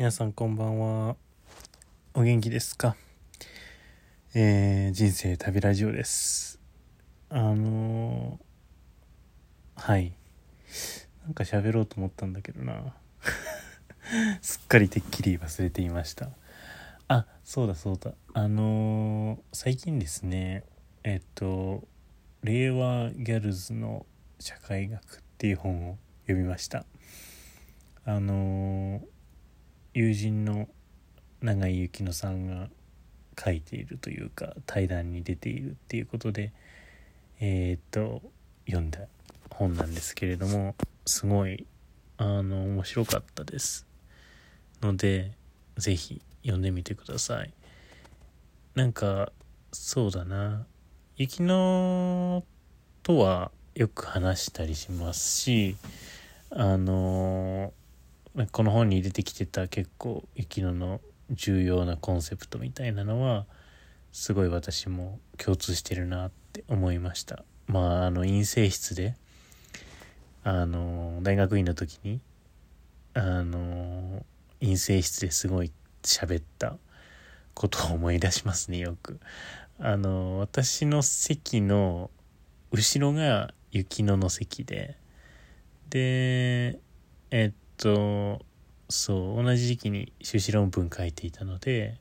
皆さんこんばんは。お元気ですか？えー、人生旅ラジオです。あのー、はい。なんか喋ろうと思ったんだけどな。すっかりてっきり忘れていました。あそうだそうだ。あのー、最近ですねえっと令和ギャルズの社会学っていう本を読みました。あの友人の永井幸乃さんが書いているというか対談に出ているっていうことでえー、っと読んだ本なんですけれどもすごいあの面白かったです。ので是非読んでみてください。なんかそうだな。雪乃とはよく話したりしますしあのこの本に出てきてた結構雪乃の重要なコンセプトみたいなのはすごい私も共通してるなって思いました。まああの陰性室であの大学院の時にあの陰性室ですごい喋ったことを思い出しますねよく。あの私の席の後ろが雪乃の席ででえっとそう同じ時期に修士論文書いていたので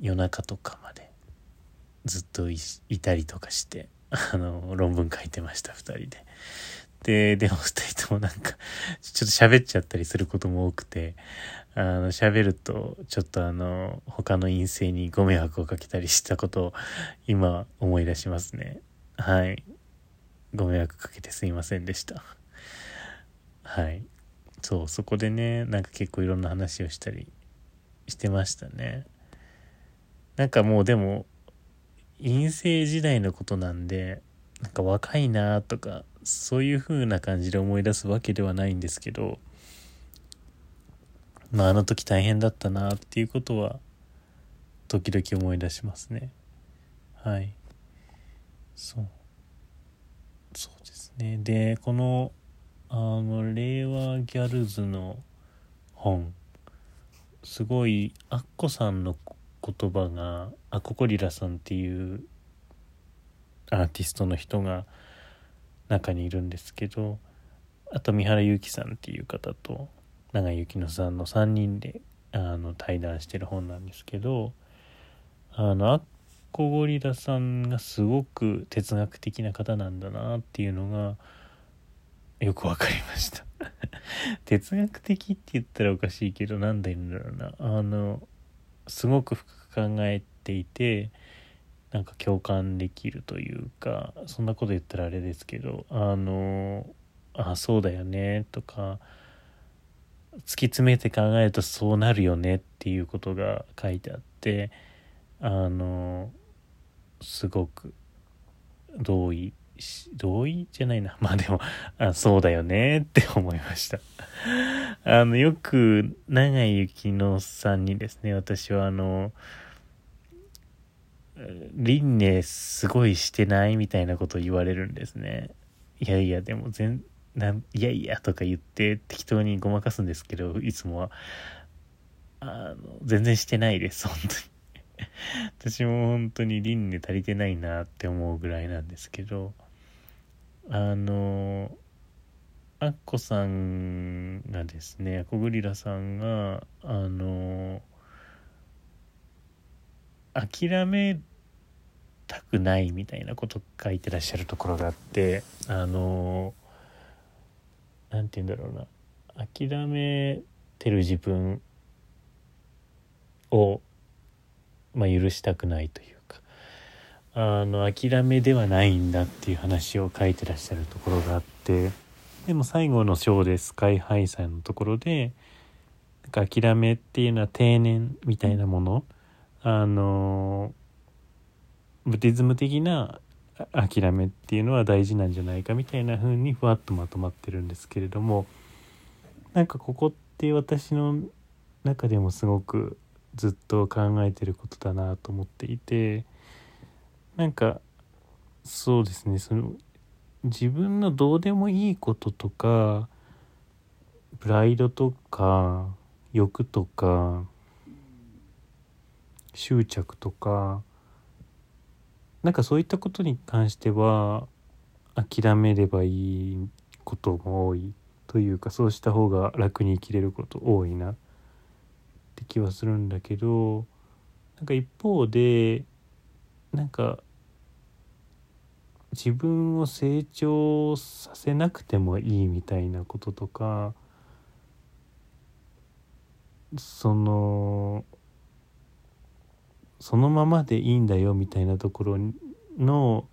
夜中とかまでずっといたりとかしてあの論文書いてました2人で。ででも2人ともなんかちょっと喋っちゃったりすることも多くてあの喋るとちょっとあの他の陰性にご迷惑をかけたりしたことを今思い出しますね。はい。ご迷惑かけてすいませんでした。はい。そうそこでねなんか結構いろんな話をしたりしてましたね。なんかもうでも陰性時代のことなんでなんか若いなとかそういう風な感じで思い出すわけではないんですけどまああの時大変だったなっていうことは時々思い出しますね。はい。そう。そうですね。でこのあの令和ギャルズの本。すごいアッコさんの言葉がアココリラさんっていうアーティストの人が中にいるんですけどあと三原由紀さんっていう方と永井幸乃さんの3人であの対談してる本なんですけどあのアッコゴリラさんがすごく哲学的な方なんだなっていうのがよくわかりました。哲学的って言ったらおかしいけど何だ言うんだろうな。あのすごく深く考えていてなんか共感できるというかそんなこと言ったらあれですけどあのあそうだよねとか突き詰めて考えるとそうなるよねっていうことが書いてあってあのすごく同意同意じゃないな。まあでも、あそうだよねって思いました。あの、よく、長井幸乃さんにですね、私はあの、輪廻すごいしてないみたいなことを言われるんですね。いやいや、でも全、ないやいやとか言って適当にごまかすんですけど、いつもは。あの、全然してないです、本当に。私も本当に輪廻足りてないなって思うぐらいなんですけど、あのアッコさんがですねアコグリラさんがあの諦めたくないみたいなこと書いてらっしゃるところがあってあの何て言うんだろうな。諦めてる自分を、まあ、許したくないというあの諦めではないんだっていう話を書いてらっしゃるところがあってでも最後の章でスカイハイさんのところでなんか諦めっていうのは定年みたいなものあのブティズム的な諦めっていうのは大事なんじゃないかみたいな風にふわっとまとまってるんですけれどもなんかここって私の中でもすごくずっと考えてることだなと思っていて。なんかそうですね。その自分のどうでもいいこととかプライドとか欲とか執着とかなんかそういったことに関しては諦めればいいことも多いというかそうした方が楽に生きれること多いなって気はするんだけどなんか一方でなんか自分を成長させなくてもいいみたいなこととかそのそのままでいいんだよみたいなところの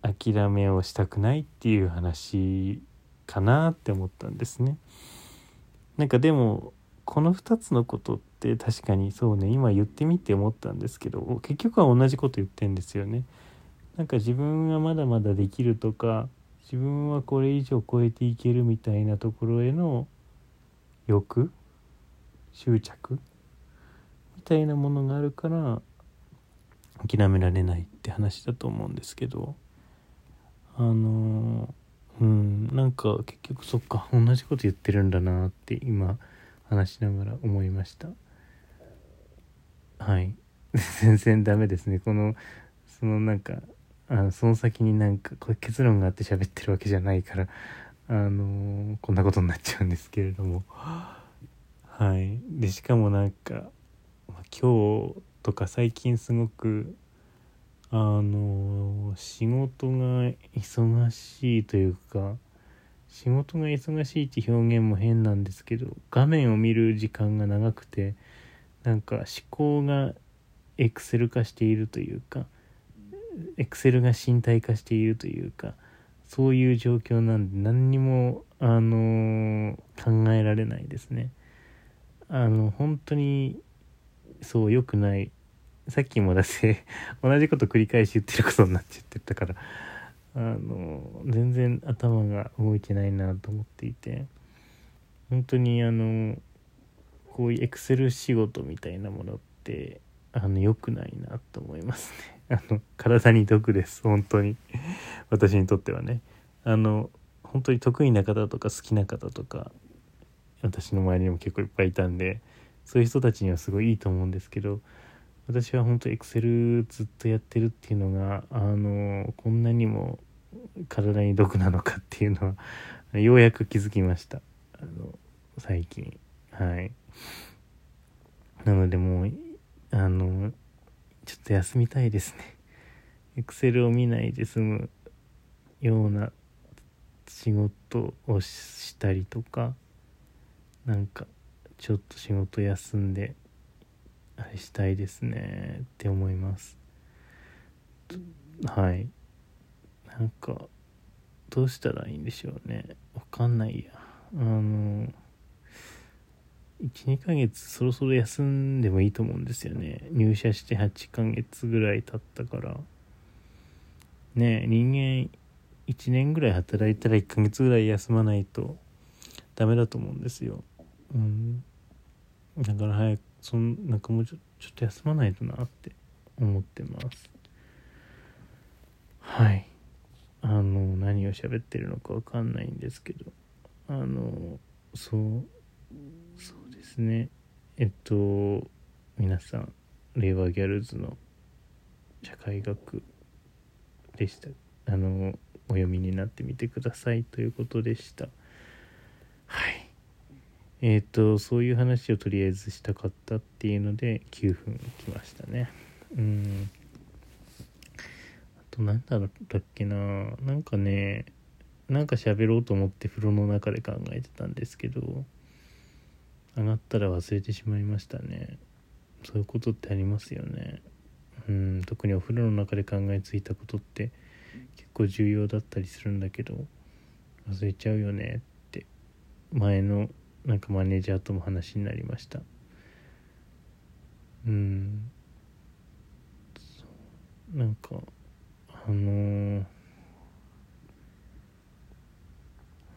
諦めをしたくないっていう話かなって思ったんですね。なんかでもこの2つのことって確かにそうね今言ってみて思ったんですけど結局は同じこと言ってんですよね。なんか自分はまだまだできるとか自分はこれ以上超えていけるみたいなところへの欲執着みたいなものがあるから諦められないって話だと思うんですけどあのうんなんか結局そっか同じこと言ってるんだなって今話しながら思いました。はい。全然ダメですね。このそのなんかあのその先になんかこれ結論があって喋ってるわけじゃないからあのー、こんなことになっちゃうんですけれども。はい。でしかもなんか、今日とか最近すごくあの、仕事が忙しいというか仕事が忙しいって表現も変なんですけど画面を見る時間が長くてなんか思考がエクセル化しているというかエクセルが身体化しているというかそういう状況なんで何にもあの考えられないですね。あの本当にそう良くない。さっきもだし同じこと繰り返し言ってることになっちゃってたから。あの全然頭が動いてないなと思っていて本当にあのこういうエクセル仕事みたいなものってあの良くないなと思いますね。あの体に毒です本当に。私にとってはね。あの本当に得意な方とか好きな方とか私の周りにも結構いっぱいいたんでそういう人たちにはすごいいいと思うんですけど私は本当エクセルずっとやってるっていうのがあのこんなにも体に毒なのかっていうのは ようやく気づきました。あの最近。はい。なのでもうあのちょっと休みたいですね。エクセルを見ないで済むような仕事をしたりとかなんかちょっと仕事休んであれしたいですねって思います。はい。なんかどうしたらいいんでしょうね。わかんないや。あの12ヶ月そろそろ休んでもいいと思うんですよね。入社して8ヶ月ぐらい経ったから。ね人間1年ぐらい働いたら1ヶ月ぐらい休まないとダメだと思うんですよ。うん。だから早くそんなんかもうちょちょっと休まないとなって思ってます。はい。あの何を喋ってるのかわかんないんですけど。あのそうそうですね。えっと皆さん令和ギャルズの社会学でした。あのお読みになってみてくださいということでした。えっ、とそういう話をとりあえずしたかったっていうので9分きましたね。うん。あと何だったっけな。なんかねなんか喋ろうと思って風呂の中で考えてたんですけど上がったら忘れてしまいましたね。そういうことってありますよね。うん。特にお風呂の中で考えついたことって結構重要だったりするんだけど忘れちゃうよねって。前のなんかマネージャーとも話になりました。うん。なんかあのー、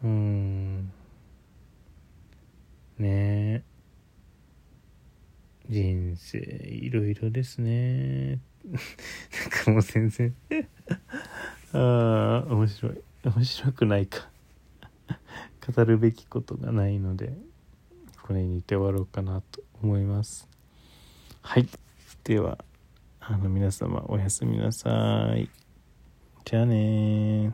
うん。ね。え人生いろいろですね。なんかもう全然。ああ面白い。面白くないか。語るべきことがないのでこれにて終わろうかなと思います。はい。ではあの皆様おやすみなさい。じゃあね